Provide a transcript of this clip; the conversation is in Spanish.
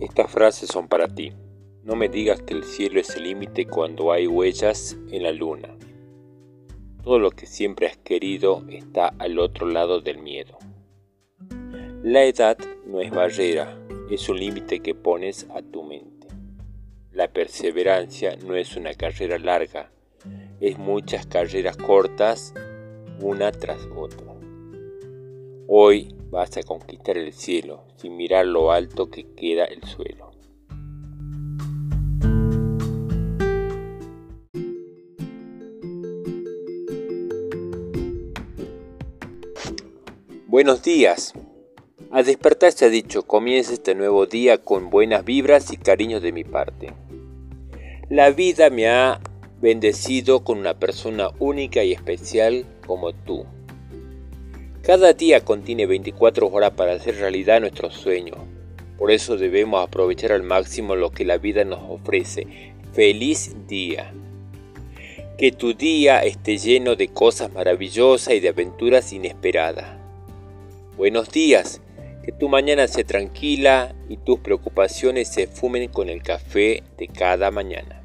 Estas frases son para ti. No me digas que el cielo es el límite cuando hay huellas en la luna. Todo lo que siempre has querido está al otro lado del miedo. La edad no es barrera, es un límite que pones a tu mente. La perseverancia no es una carrera larga, es muchas carreras cortas una tras otra. Hoy vas a conquistar el cielo sin mirar lo alto que queda el suelo. Buenos días. Al despertar se ha dicho, comienza este nuevo día con buenas vibras y cariños de mi parte. La vida me ha bendecido con una persona única y especial como tú. Cada día contiene 24 horas para hacer realidad nuestro sueño. Por eso debemos aprovechar al máximo lo que la vida nos ofrece. Feliz día. Que tu día esté lleno de cosas maravillosas y de aventuras inesperadas. Buenos días. Que tu mañana sea tranquila y tus preocupaciones se fumen con el café de cada mañana.